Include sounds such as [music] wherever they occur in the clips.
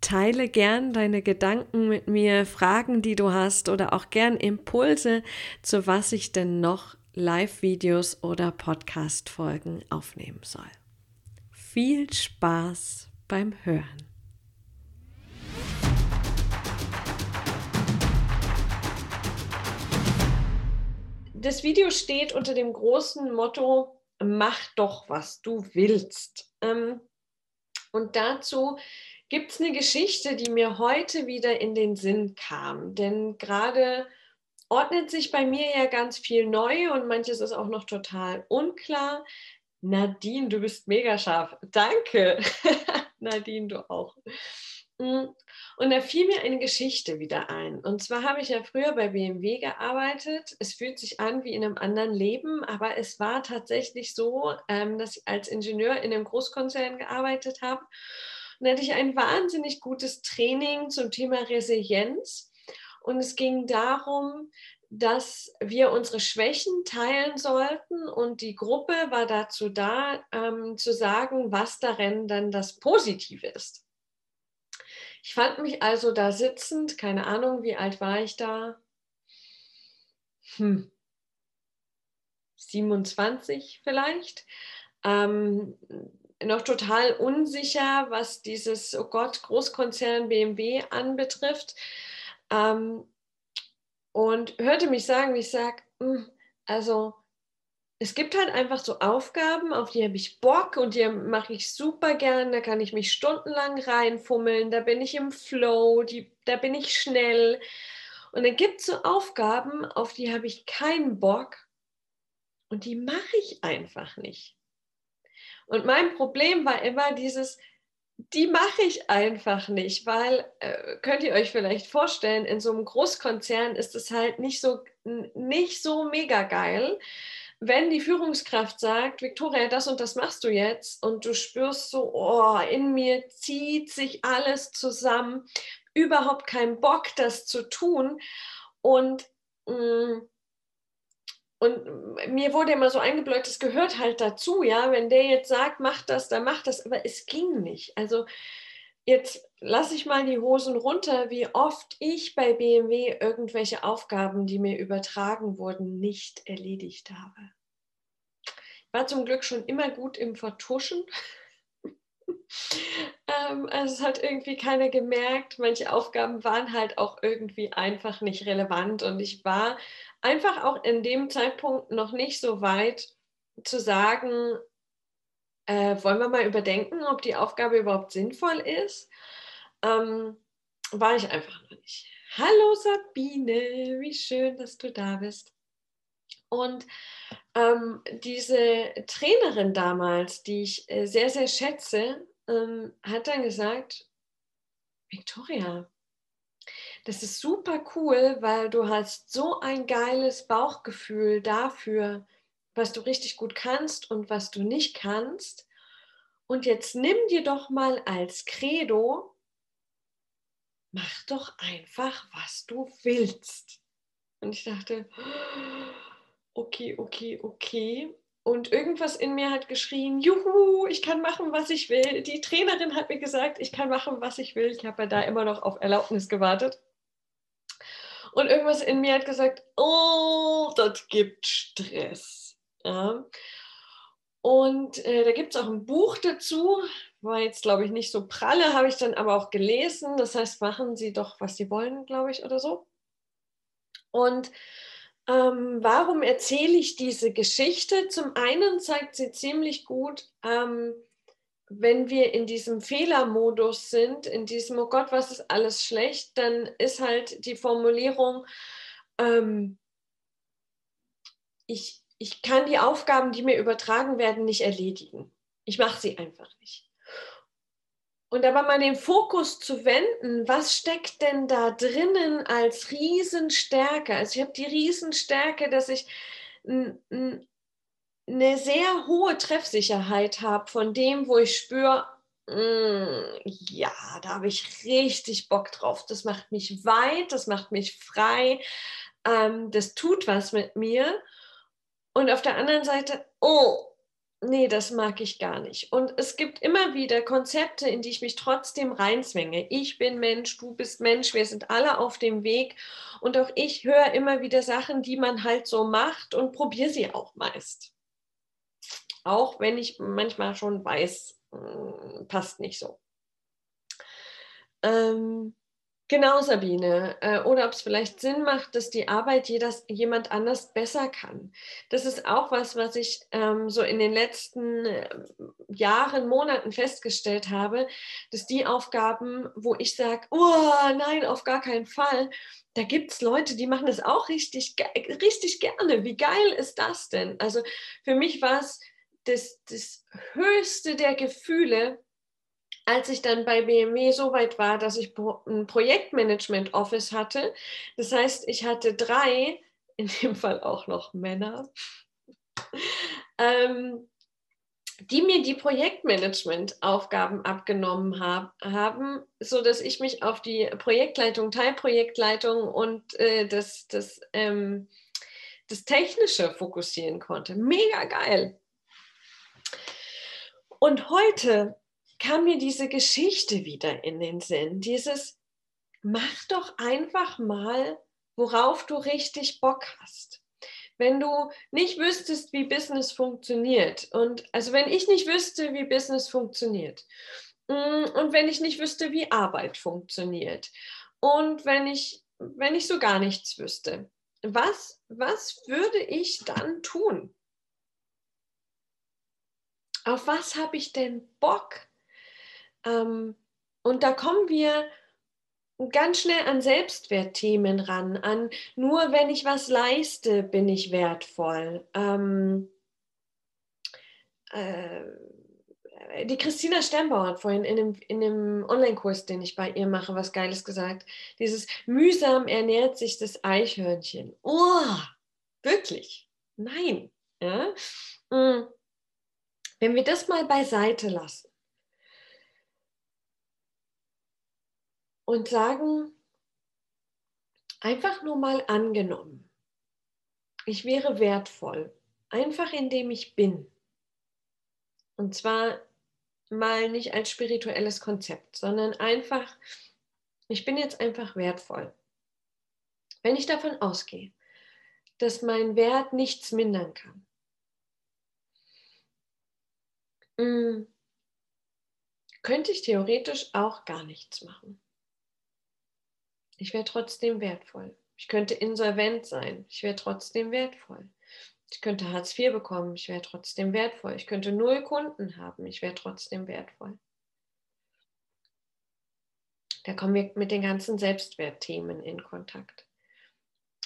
Teile gern deine Gedanken mit mir, Fragen, die du hast oder auch gern Impulse, zu was ich denn noch Live-Videos oder Podcast-Folgen aufnehmen soll. Viel Spaß beim Hören. Das Video steht unter dem großen Motto, mach doch, was du willst. Ähm, und dazu gibt es eine Geschichte, die mir heute wieder in den Sinn kam. Denn gerade ordnet sich bei mir ja ganz viel neu und manches ist auch noch total unklar. Nadine, du bist mega scharf. Danke. [laughs] Nadine, du auch. Mm. Und da fiel mir eine Geschichte wieder ein. Und zwar habe ich ja früher bei BMW gearbeitet. Es fühlt sich an wie in einem anderen Leben, aber es war tatsächlich so, ähm, dass ich als Ingenieur in einem Großkonzern gearbeitet habe. Und da hatte ich ein wahnsinnig gutes Training zum Thema Resilienz. Und es ging darum, dass wir unsere Schwächen teilen sollten und die Gruppe war dazu da, ähm, zu sagen, was darin dann das Positive ist. Ich fand mich also da sitzend, keine Ahnung, wie alt war ich da? Hm. 27 vielleicht. Ähm, noch total unsicher, was dieses, oh Gott, Großkonzern BMW anbetrifft. Ähm, und hörte mich sagen, wie ich sage, hm, also es gibt halt einfach so Aufgaben, auf die habe ich Bock und die mache ich super gern. Da kann ich mich stundenlang reinfummeln, da bin ich im Flow, die, da bin ich schnell. Und dann gibt es so Aufgaben, auf die habe ich keinen Bock und die mache ich einfach nicht. Und mein Problem war immer dieses, die mache ich einfach nicht, weil, äh, könnt ihr euch vielleicht vorstellen, in so einem Großkonzern ist es halt nicht so, nicht so mega geil wenn die Führungskraft sagt, Victoria, das und das machst du jetzt und du spürst so, oh, in mir zieht sich alles zusammen, überhaupt keinen Bock, das zu tun. Und mm, und mir wurde immer so eingebläut, das gehört halt dazu, ja. Wenn der jetzt sagt, mach das, dann mach das. Aber es ging nicht. Also jetzt lasse ich mal die Hosen runter, wie oft ich bei BMW irgendwelche Aufgaben, die mir übertragen wurden, nicht erledigt habe. Ich war zum Glück schon immer gut im Vertuschen. [laughs] ähm, also es hat irgendwie keiner gemerkt. Manche Aufgaben waren halt auch irgendwie einfach nicht relevant und ich war einfach auch in dem Zeitpunkt noch nicht so weit zu sagen, äh, wollen wir mal überdenken, ob die Aufgabe überhaupt sinnvoll ist. Ähm, war ich einfach noch nicht. Hallo Sabine, wie schön, dass du da bist. Und ähm, diese Trainerin damals, die ich äh, sehr, sehr schätze, ähm, hat dann gesagt, Victoria, das ist super cool, weil du hast so ein geiles Bauchgefühl dafür, was du richtig gut kannst und was du nicht kannst. Und jetzt nimm dir doch mal als Credo, mach doch einfach, was du willst. Und ich dachte, okay, okay, okay. Und irgendwas in mir hat geschrien, juhu, ich kann machen, was ich will. Die Trainerin hat mir gesagt, ich kann machen, was ich will. Ich habe ja da immer noch auf Erlaubnis gewartet. Und irgendwas in mir hat gesagt, oh, das gibt Stress. Ja. Und äh, da gibt es auch ein Buch dazu, war jetzt, glaube ich, nicht so pralle, habe ich dann aber auch gelesen. Das heißt, machen Sie doch, was Sie wollen, glaube ich, oder so. Und ähm, warum erzähle ich diese Geschichte? Zum einen zeigt sie ziemlich gut, ähm, wenn wir in diesem Fehlermodus sind, in diesem, oh Gott, was ist alles schlecht, dann ist halt die Formulierung, ähm, ich, ich kann die Aufgaben, die mir übertragen werden, nicht erledigen. Ich mache sie einfach nicht. Und aber mal den Fokus zu wenden, was steckt denn da drinnen als Riesenstärke? Also ich habe die Riesenstärke, dass ich eine sehr hohe Treffsicherheit habe von dem, wo ich spüre, mm, ja, da habe ich richtig Bock drauf. Das macht mich weit, das macht mich frei, ähm, das tut was mit mir. Und auf der anderen Seite, oh, nee, das mag ich gar nicht. Und es gibt immer wieder Konzepte, in die ich mich trotzdem reinzwänge. Ich bin Mensch, du bist Mensch, wir sind alle auf dem Weg. Und auch ich höre immer wieder Sachen, die man halt so macht und probiere sie auch meist. Auch wenn ich manchmal schon weiß, hm, passt nicht so. Ähm, Genau, Sabine. Äh, oder ob es vielleicht Sinn macht, dass die Arbeit jedes, jemand anders besser kann. Das ist auch was, was ich ähm, so in den letzten äh, Jahren, Monaten festgestellt habe, dass die Aufgaben, wo ich sage, oh nein, auf gar keinen Fall, da gibt es Leute, die machen das auch richtig, richtig gerne. Wie geil ist das denn? Also für mich war es das, das höchste der Gefühle, als ich dann bei BMW so weit war, dass ich ein Projektmanagement-Office hatte, das heißt, ich hatte drei, in dem Fall auch noch Männer, [laughs] ähm, die mir die Projektmanagement-Aufgaben abgenommen hab, haben, sodass ich mich auf die Projektleitung, Teilprojektleitung und äh, das, das, ähm, das Technische fokussieren konnte. Mega geil. Und heute kam mir diese Geschichte wieder in den Sinn. Dieses, mach doch einfach mal, worauf du richtig Bock hast. Wenn du nicht wüsstest, wie Business funktioniert und also wenn ich nicht wüsste, wie Business funktioniert mm, und wenn ich nicht wüsste, wie Arbeit funktioniert und wenn ich wenn ich so gar nichts wüsste, was was würde ich dann tun? Auf was habe ich denn Bock? Ähm, und da kommen wir ganz schnell an Selbstwertthemen ran, an nur wenn ich was leiste, bin ich wertvoll. Ähm, äh, die Christina Sternbauer hat vorhin in dem, in dem Online-Kurs, den ich bei ihr mache, was Geiles gesagt. Dieses mühsam ernährt sich das Eichhörnchen. Oh, wirklich? Nein. Ja? Mm. Wenn wir das mal beiseite lassen und sagen, einfach nur mal angenommen, ich wäre wertvoll, einfach indem ich bin. Und zwar mal nicht als spirituelles Konzept, sondern einfach, ich bin jetzt einfach wertvoll. Wenn ich davon ausgehe, dass mein Wert nichts mindern kann, mm, könnte ich theoretisch auch gar nichts machen. Ich wäre trotzdem wertvoll. Ich könnte insolvent sein. Ich wäre trotzdem wertvoll. Ich könnte Hartz IV bekommen. Ich wäre trotzdem wertvoll. Ich könnte null Kunden haben. Ich wäre trotzdem wertvoll. Da kommen wir mit den ganzen Selbstwertthemen in Kontakt.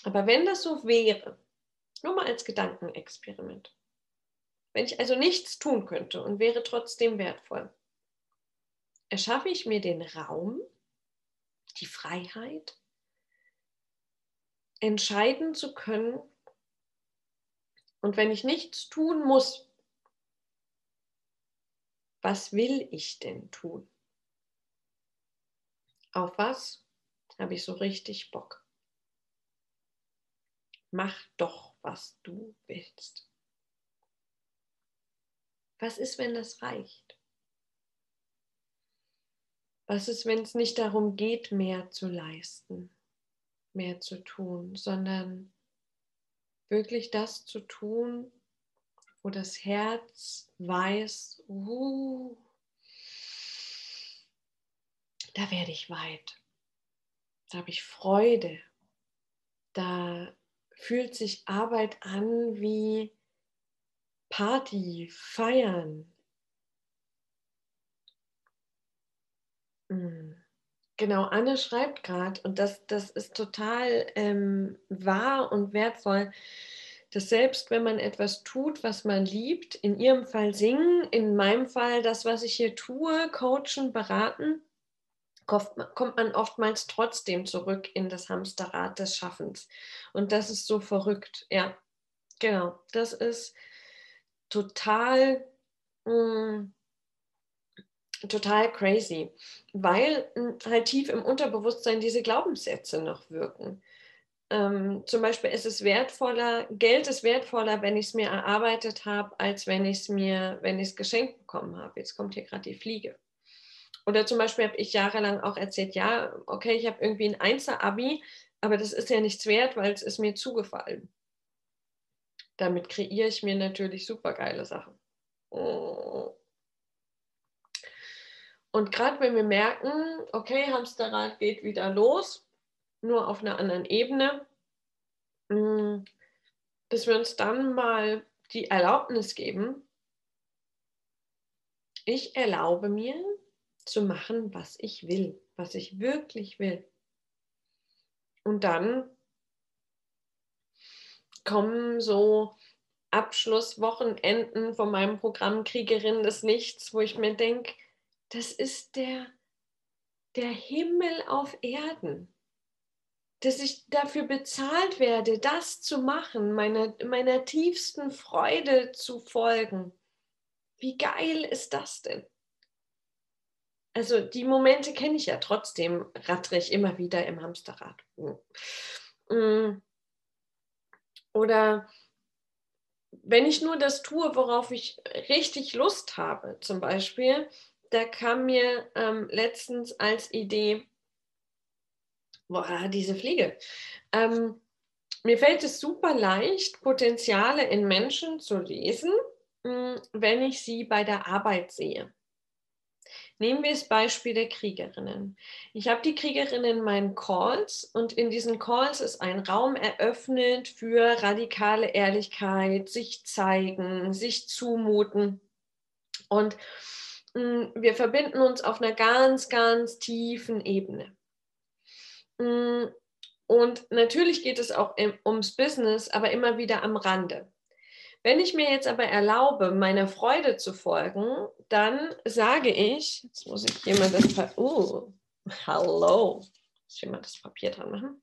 Aber wenn das so wäre, nur mal als Gedankenexperiment, wenn ich also nichts tun könnte und wäre trotzdem wertvoll, erschaffe ich mir den Raum, die Freiheit, entscheiden zu können. Und wenn ich nichts tun muss, was will ich denn tun? Auf was habe ich so richtig Bock? Mach doch, was du willst. Was ist, wenn das reicht? Was ist, wenn es nicht darum geht, mehr zu leisten, mehr zu tun, sondern wirklich das zu tun, wo das Herz weiß, uh, da werde ich weit, da habe ich Freude, da fühlt sich Arbeit an wie Party, Feiern, Mhm. Genau, Anne schreibt gerade, und das, das ist total ähm, wahr und wertvoll, dass selbst wenn man etwas tut, was man liebt, in ihrem Fall singen, in meinem Fall das, was ich hier tue, coachen, beraten, kommt man oftmals trotzdem zurück in das Hamsterrad des Schaffens. Und das ist so verrückt. Ja, genau. Das ist total mh, mm, total crazy, weil hm, halt tief im Unterbewusstsein diese Glaubenssätze noch wirken. Ähm, zum Beispiel ist es wertvoller, Geld ist wertvoller, wenn ich es mir erarbeitet habe, als wenn ich es mir, wenn ich es geschenkt bekommen habe. Jetzt kommt hier gerade die Fliege. Oder zum Beispiel habe ich jahrelang auch erzählt, ja, okay, ich habe irgendwie ein Einser-Abi, aber das ist ja nichts wert, weil es ist mir zugefallen. Damit kreiere ich mir natürlich super geile Sachen. Oh. Und gerade wenn wir merken, okay, Hamsterrad geht wieder los, nur auf einer anderen Ebene, mm, dass wir uns dann mal die Erlaubnis geben, ich erlaube mir zu machen, was ich will, was ich wirklich will. Und dann kommen so Abschlusswochenenden von meinem Programm Kriegerin des Nichts, wo ich mir denke, das ist der, der Himmel auf Erden. Dass ich dafür bezahlt werde, das zu machen, meiner, meiner tiefsten Freude zu folgen. Wie geil ist das denn? Also die Momente kenne ich ja trotzdem, rattere ich immer wieder im Hamsterrad. Mm. Oder wenn ich nur das tue, worauf ich richtig Lust habe, zum Beispiel, da kam mir ähm, letztens als Idee, boah, diese Fliege. Ähm, mir fällt es super leicht, Potenziale in Menschen zu lesen, hm, wenn ich sie bei der Arbeit sehe. Nehmen wir das Beispiel der Kriegerinnen. Ich habe die Kriegerinnen in meinen Calls und in diesen Calls ist ein Raum eröffnet für radikale Ehrlichkeit, sich zeigen, sich zumuten. Und mm, wir verbinden uns auf einer ganz, ganz tiefen Ebene. Mm, und natürlich geht es auch ums Business, aber immer wieder am Rande. Wenn ich mir jetzt aber erlaube, meiner Freude zu folgen, dann sage ich, jetzt muss ich hier mal das, pa oh, hallo, muss ich mal das Papier dran machen.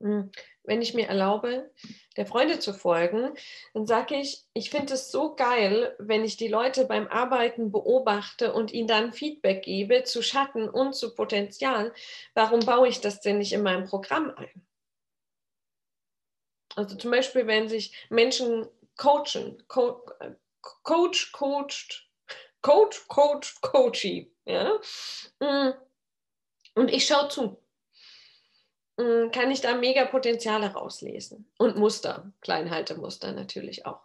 Hm, wenn ich mir erlaube, der Freude zu folgen, dann sage ich, ich finde es so geil, wenn ich die Leute beim Arbeiten beobachte und ihnen dann Feedback gebe zu Schatten und zu Potenzial. Warum baue ich das denn nicht in meinem Programm ein? Also zum Beispiel, wenn sich Menschen coachen, Co Coach, coacht, Coach, coacht, coachy. Ja? Mm. Und ich schaue zu. Mm, kann ich da mega Potenziale rauslesen. Und Muster, Kleinhaltemuster natürlich auch.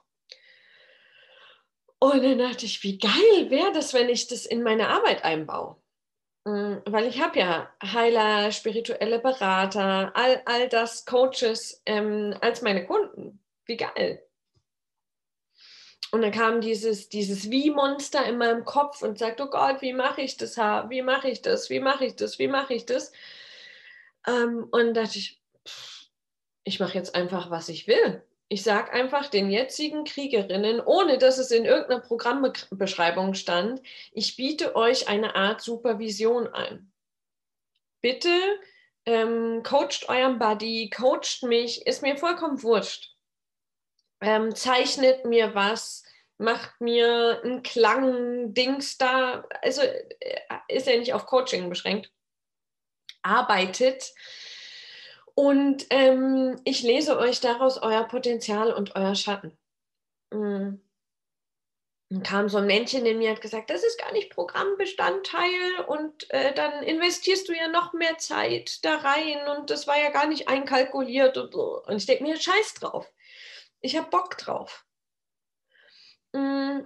Und dann dachte ich, wie geil wäre das, wenn ich das in meine Arbeit einbaue. Mm, weil ich habe ja Heiler, spirituelle Berater, all, all das Coaches ähm, als meine Kunden. Wie geil. Und dann kam dieses, dieses Wie-Monster in meinem Kopf und sagt, oh Gott, wie mache ich das? Wie mache ich das? Wie mache ich das? Wie mache ich das? Ähm, und dachte ich, ich mache jetzt einfach, was ich will. Ich sage einfach den jetzigen Kriegerinnen, ohne dass es in irgendeiner Programmbeschreibung stand, ich biete euch eine Art Supervision ein. Bitte ähm, coacht euren Buddy, coacht mich, ist mir vollkommen wurscht ähm, zeichnet mir was, macht mir einen Klang, Dings da, also äh, ist ja nicht auf Coaching beschränkt, arbeitet. Und ähm, ich lese euch daraus euer Potenzial und euer Schatten. Mhm. Dann kam so ein Männchen in mir und hat gesagt, das ist gar nicht Programmbestandteil und äh, dann investierst du ja noch mehr Zeit da rein und das war ja gar nicht einkalkuliert und so. Und ich denke mir, scheiß drauf ich habe Bock drauf. Mm,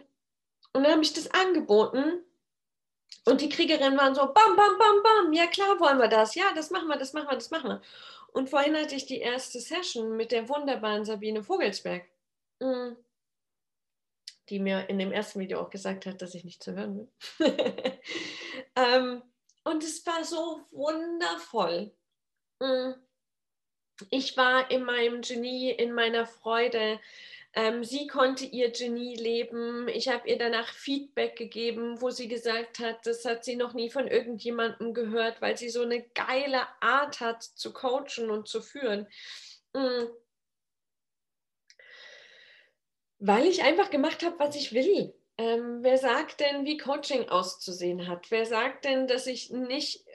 und dann habe ich das angeboten und die Kriegerinnen waren so, bam, bam, bam, bam, ja klar wollen wir das, ja, das machen wir, das machen wir, das machen wir. Und vorhin hatte ich die erste Session mit der wunderbaren Sabine Vogelsberg, mm, die mir in dem ersten Video auch gesagt hat, dass ich nicht zu hören will. [laughs] Ähm, und es war so wundervoll. Ich war in meinem Genie, in meiner Freude. Ähm, sie konnte ihr Genie leben. Ich habe ihr danach Feedback gegeben, wo sie gesagt hat, das hat sie noch nie von irgendjemandem gehört, weil sie so eine geile Art hat zu coachen und zu führen. Mhm. Weil ich einfach gemacht habe, was ich will. Ähm, wer sagt denn, wie Coaching auszusehen hat? Wer sagt denn, dass ich nicht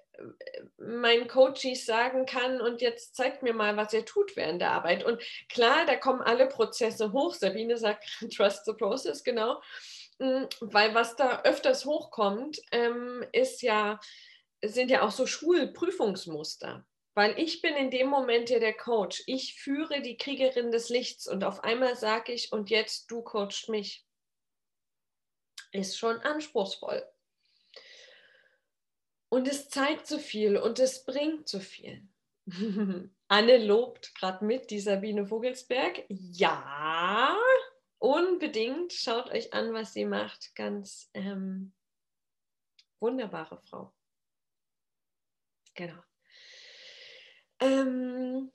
meinen Coaches sagen kann und jetzt zeigt mir mal, was ihr tut während der Arbeit. Und klar, da kommen alle Prozesse hoch. Sabine sagt, [laughs] trust the process, genau. Mm, weil was da öfters hochkommt, ähm, ist ja, sind ja auch so Schulprüfungsmuster. Weil ich bin in dem Moment ja der Coach. Ich führe die Kriegerin des Lichts und auf einmal sage ich, und jetzt du coachst mich. Ist schon anspruchsvoll. Und es zeigt so viel und es bringt so viel. [laughs] Anne lobt gerade mit, die Sabine Vogelsberg. Ja, unbedingt. Schaut euch an, was sie macht. Ganz ähm, wunderbare Frau. Genau. Ähm,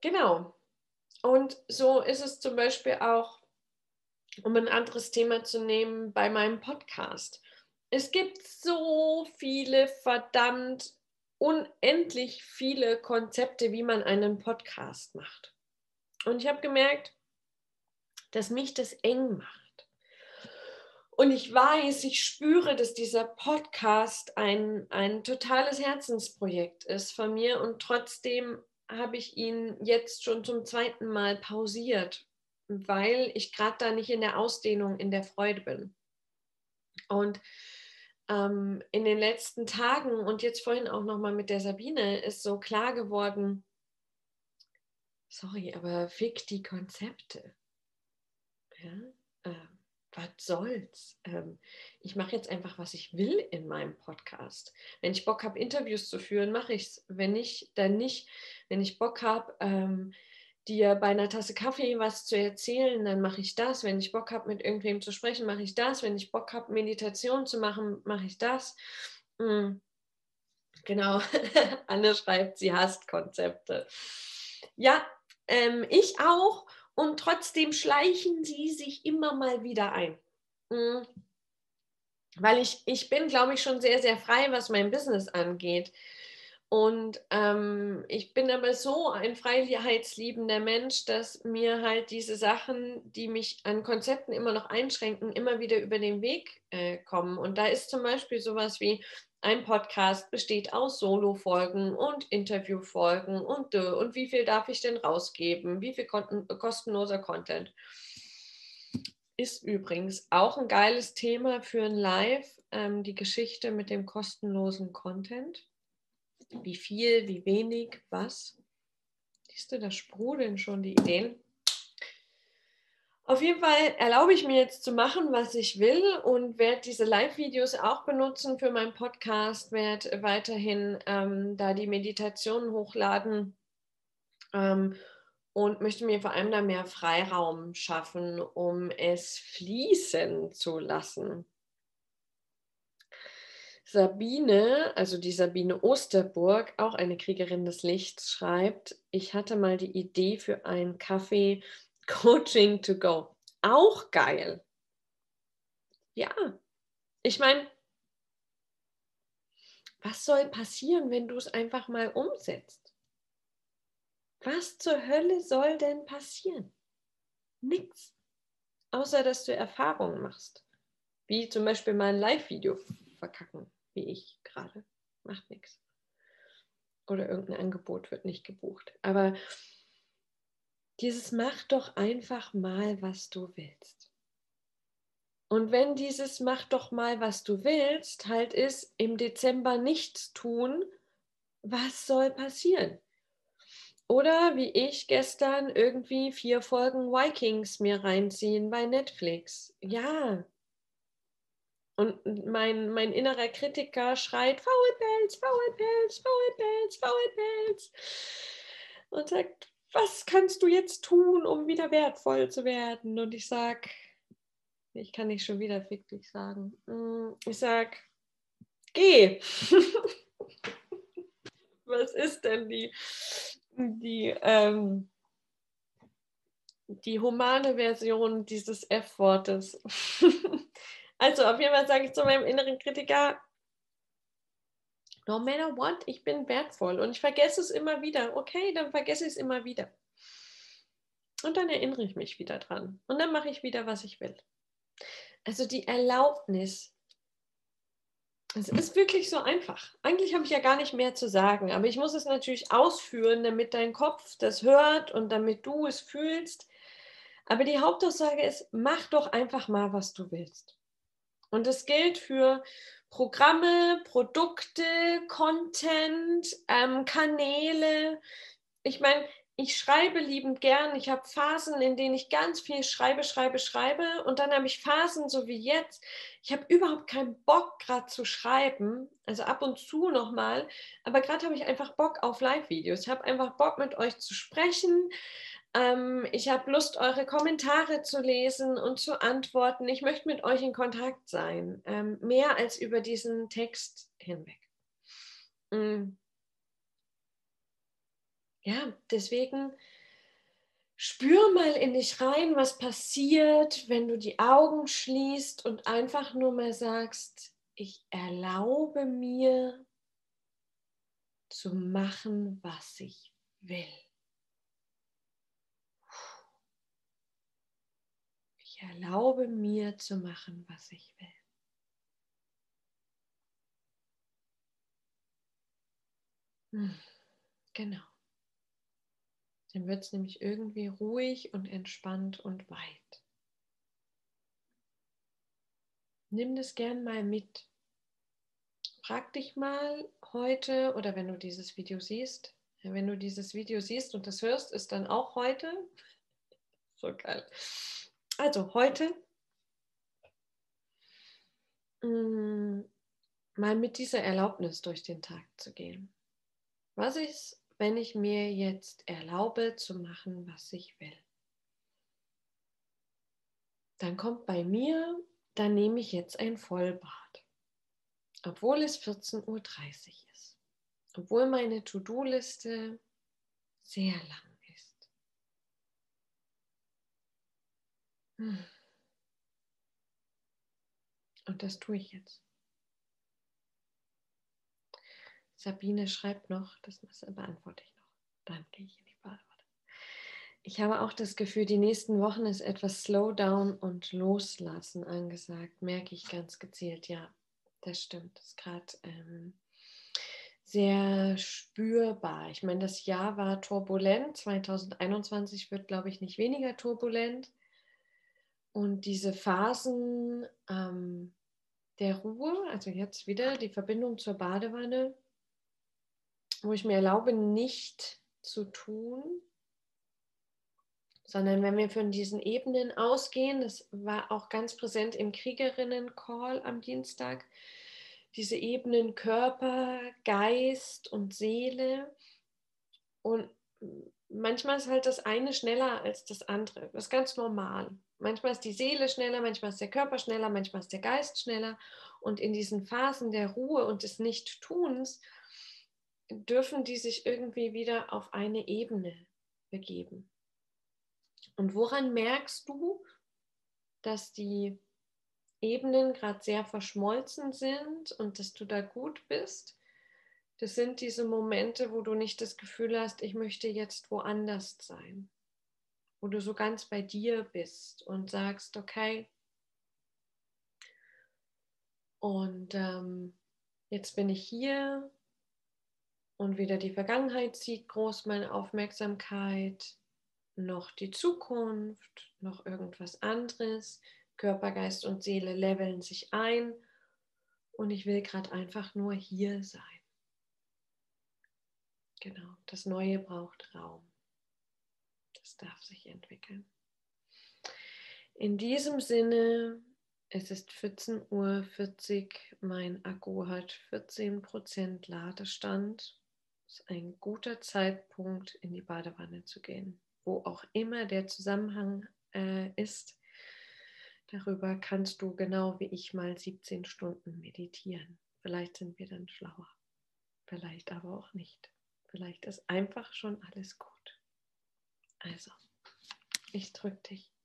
genau. Und so ist es zum Beispiel auch, um ein anderes Thema zu nehmen, bei meinem Podcast es gibt so viele verdammt unendlich viele Konzepte, wie man einen Podcast macht. Und ich habe gemerkt, dass mich das eng macht. Und ich weiß, ich spüre, dass dieser Podcast ein, ein totales Herzensprojekt ist von mir und trotzdem habe ich ihn jetzt schon zum zweiten Mal pausiert, weil ich gerade da nicht in der Ausdehnung, in der Freude bin. Und ähm, in den letzten Tagen und jetzt vorhin auch nochmal mit der Sabine ist so klar geworden, sorry, aber fick die Konzepte. Ja? Äh, was soll's? Ähm, ich mache jetzt einfach, was ich will in meinem Podcast. Wenn ich Bock habe, Interviews zu führen, mache ich es. Wenn nicht, dann nicht. Wenn ich Bock habe, ähm, dir bei einer Tasse Kaffee was zu erzählen, dann mache ich das. Wenn ich Bock habe, mit irgendwem zu sprechen, mache ich das. Wenn ich Bock habe, Meditation zu machen, mache ich das. Mhm. Genau, [laughs] Anne schreibt, sie hasst Konzepte. Ja, ähm, ich auch. Und trotzdem schleichen sie sich immer mal wieder ein. Mhm. Weil ich, ich bin, glaube ich, schon sehr, sehr frei, was mein Business angeht. Und ähm, ich bin aber so ein freiheitsliebender Mensch, dass mir halt diese Sachen, die mich an Konzepten immer noch einschränken, immer wieder über den Weg äh, kommen. Und da ist zum Beispiel sowas wie ein Podcast besteht aus Solo-Folgen und Interview-Folgen und und wie viel darf ich denn rausgeben? Wie viel kostenloser Content? Ist übrigens auch ein geiles Thema für ein Live, ähm, die Geschichte mit dem kostenlosen Content wie viel, wie wenig, was. Siehst du, da sprudeln schon die Ideen. Auf jeden Fall erlaube ich mir jetzt zu machen, was ich will und werde diese Live-Videos auch benutzen für meinen Podcast, werde weiterhin ähm, da die Meditationen hochladen ähm, und möchte mir vor allem da mehr Freiraum schaffen, um es fließen zu lassen. Sabine, also die Sabine Osterburg, auch eine Kriegerin des Lichts, schreibt, ich hatte mal die Idee für ein Kaffee Coaching to go. Auch geil. Ja, ich meine, was soll passieren, wenn du es einfach mal umsetzt? Was zur Hölle soll denn passieren? Nichts. Außer dass du Erfahrungen machst. Wie zum Beispiel mal ein Live-Video verkacken wie ich gerade. Macht nichts. Oder irgendein Angebot wird nicht gebucht. Aber dieses mach doch einfach mal, was du willst. Und wenn dieses mach doch mal, was du willst, halt ist im Dezember nichts tun, was soll passieren? Oder wie ich gestern irgendwie vier Folgen Vikings mir reinziehen bei Netflix. Ja, und mein, mein innerer Kritiker schreit, Faulpelz, Faulpelz, Faulpelz, Faulpelz. Und sagt, was kannst du jetzt tun, um wieder wertvoll zu werden? Und ich sage, ich kann nicht schon wieder fick dich sagen. Mm, ich sage, geh. [laughs] was ist denn die, die, ähm, die humane Version dieses F-Wortes? [laughs] Also auf jeden Fall sage ich zu meinem inneren Kritiker, no matter what, ich bin wertvoll und ich vergesse es immer wieder. Okay, dann vergesse ich es immer wieder. Und dann erinnere ich mich wieder dran. Und dann mache ich wieder, was ich will. Also die Erlaubnis. Es ist wirklich so einfach. Eigentlich habe ich ja gar nicht mehr zu sagen, aber ich muss es natürlich ausführen, damit dein Kopf das hört und damit du es fühlst. Aber die Hauptaussage ist, mach doch einfach mal, was du willst. Und das gilt für Programme, Produkte, Content, ähm, Kanäle. Ich meine, ich schreibe liebend gern. Ich habe Phasen, in denen ich ganz viel schreibe, schreibe, schreibe. Und dann habe ich Phasen, so wie jetzt. Ich habe überhaupt keinen Bock, gerade zu schreiben. Also ab und zu nochmal. Aber gerade habe ich einfach Bock auf Live-Videos. Ich habe einfach Bock, mit euch zu sprechen. Ähm, ich habe Lust, eure Kommentare zu lesen und zu antworten. Ich möchte mit euch in Kontakt sein, ähm, mehr als über diesen Text hinweg. Mhm. Ja, deswegen spür mal in dich rein, was passiert, wenn du die Augen schließt und einfach nur mal sagst, ich erlaube mir zu machen, was ich will. Ich erlaube mir zu machen, was ich will. Hm, genau. Dann wird es nämlich irgendwie ruhig und entspannt und weit. Nimm das gern mal mit. frag dich mal heute oder wenn du dieses Video siehst, wenn du dieses Video siehst und das hörst, ist dann auch heute. [laughs] So geil. Also heute mh, mm, mal mit dieser Erlaubnis durch den Tag zu gehen. Was ist, wenn ich mir jetzt erlaube zu machen, was ich will? Dann kommt bei mir, dann nehme ich jetzt ein Vollbad, obwohl es 14.30 Uhr ist, obwohl meine To-Do-Liste sehr lang ist. Hm. Und das tue ich jetzt. Sabine schreibt noch, das beantworte ich noch. Dann gehe ich in die Badewanne. Ich habe auch das Gefühl, die nächsten Wochen ist etwas Slowdown und Loslassen angesagt. Merke ich ganz gezielt. Ja, das stimmt. Das ist gerade ähm, sehr spürbar. Ich meine, das Jahr war turbulent. 2021 wird, glaube ich, nicht weniger turbulent. Und diese Phasen ähm, der Ruhe, also jetzt wieder die Verbindung zur Badewanne, wo ich mir erlaube, nicht zu tun, sondern wenn wir von diesen Ebenen ausgehen, das war auch ganz präsent im Kriegerinnen-Call am Dienstag, diese Ebenen Körper, Geist und Seele. Und manchmal ist halt das eine schneller als das andere. Das ist ganz normal. Manchmal ist die Seele schneller, manchmal ist der Körper schneller, manchmal ist der Geist schneller. Und in diesen Phasen der Ruhe und des Nichttuns dürfen die sich irgendwie wieder auf eine Ebene begeben. Und woran merkst du, dass die Ebenen gerade sehr verschmolzen sind und dass du da gut bist? Das sind diese Momente, wo du nicht das Gefühl hast, ich möchte jetzt woanders sein. Wo du so ganz bei dir bist und sagst, okay, und ähm, jetzt bin ich hier und weder die Vergangenheit zieht groß meine Aufmerksamkeit, noch die Zukunft, noch irgendwas anderes. Körper, Geist und Seele leveln sich ein und ich will gerade einfach nur hier sein. Genau, das Neue braucht Raum. Das darf sich entwickeln. In diesem Sinne, es ist 14.40 Uhr, mein Akku hat 14% Ladestand ist ein guter Zeitpunkt, in die Badewanne zu gehen. Wo auch immer der Zusammenhang äh, ist, darüber kannst du genau wie ich mal 17 Stunden meditieren. Vielleicht sind wir dann schlauer, vielleicht aber auch nicht. Vielleicht ist einfach schon alles gut. Also, ich drücke dich.